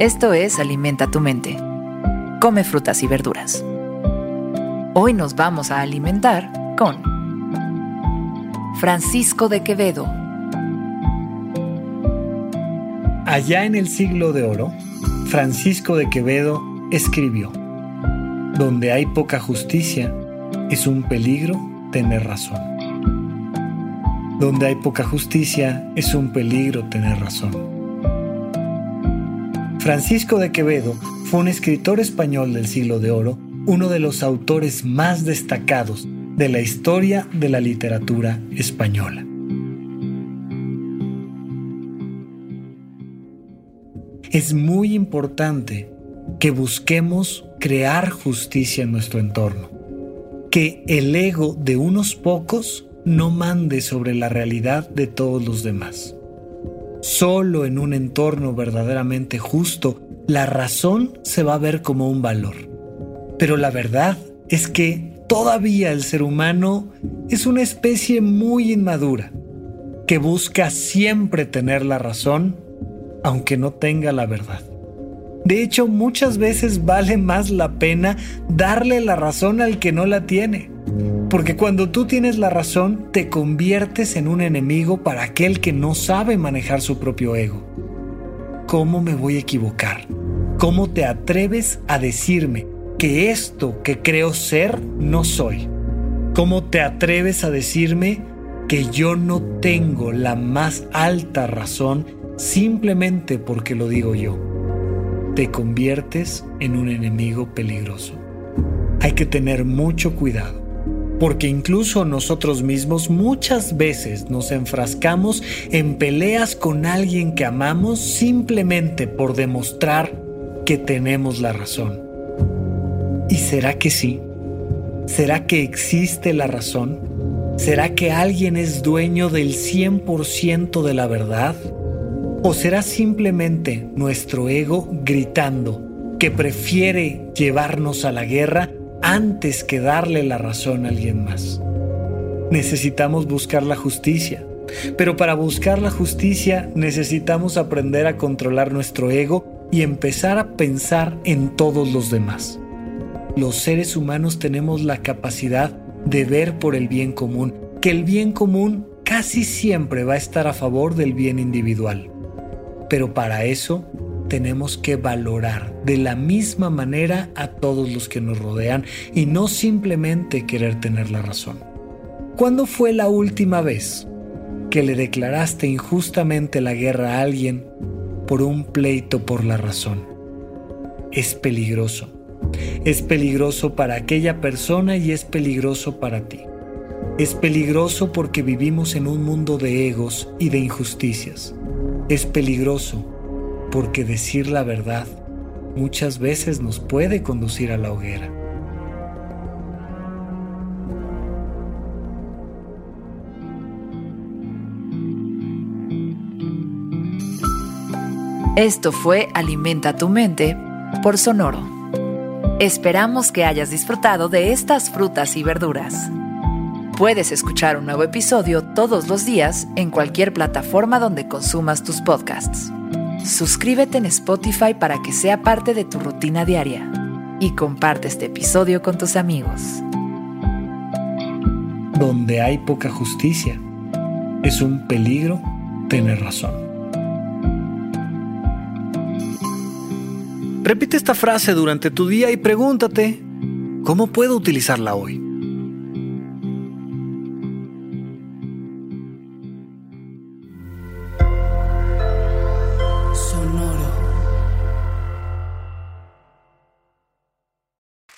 Esto es Alimenta tu mente. Come frutas y verduras. Hoy nos vamos a alimentar con Francisco de Quevedo. Allá en el siglo de oro, Francisco de Quevedo escribió, Donde hay poca justicia, es un peligro tener razón. Donde hay poca justicia, es un peligro tener razón. Francisco de Quevedo fue un escritor español del siglo de oro, uno de los autores más destacados de la historia de la literatura española. Es muy importante que busquemos crear justicia en nuestro entorno, que el ego de unos pocos no mande sobre la realidad de todos los demás. Solo en un entorno verdaderamente justo, la razón se va a ver como un valor. Pero la verdad es que todavía el ser humano es una especie muy inmadura, que busca siempre tener la razón, aunque no tenga la verdad. De hecho, muchas veces vale más la pena darle la razón al que no la tiene porque cuando tú tienes la razón, te conviertes en un enemigo para aquel que no sabe manejar su propio ego. ¿Cómo me voy a equivocar? ¿Cómo te atreves a decirme que esto que creo ser no soy? ¿Cómo te atreves a decirme que yo no tengo la más alta razón simplemente porque lo digo yo? Te conviertes en un enemigo peligroso. Hay que tener mucho cuidado porque incluso nosotros mismos muchas veces nos enfrascamos en peleas con alguien que amamos simplemente por demostrar que tenemos la razón. ¿Y será que sí? ¿Será que existe la razón? ¿Será que alguien es dueño del 100% de la verdad? ¿O será simplemente nuestro ego gritando que prefiere llevarnos a la guerra antes que darle la razón a alguien más. Necesitamos buscar la justicia, pero para buscar la justicia necesitamos aprender a controlar nuestro ego y empezar a pensar en todos los demás. Los seres humanos tenemos la capacidad de ver por el bien común, que el bien común casi siempre va a estar a favor del bien individual. Pero para eso tenemos que valorar de la misma manera a todos los que nos rodean y no simplemente querer tener la razón. ¿Cuándo fue la última vez que le declaraste injustamente la guerra a alguien por un pleito por la razón? Es peligroso. Es peligroso para aquella persona y es peligroso para ti. Es peligroso porque vivimos en un mundo de egos y de injusticias. Es peligroso porque decir la verdad muchas veces nos puede conducir a la hoguera. Esto fue Alimenta tu mente por Sonoro. Esperamos que hayas disfrutado de estas frutas y verduras. Puedes escuchar un nuevo episodio todos los días en cualquier plataforma donde consumas tus podcasts. Suscríbete en Spotify para que sea parte de tu rutina diaria y comparte este episodio con tus amigos. Donde hay poca justicia, es un peligro tener razón. Repite esta frase durante tu día y pregúntate, ¿cómo puedo utilizarla hoy?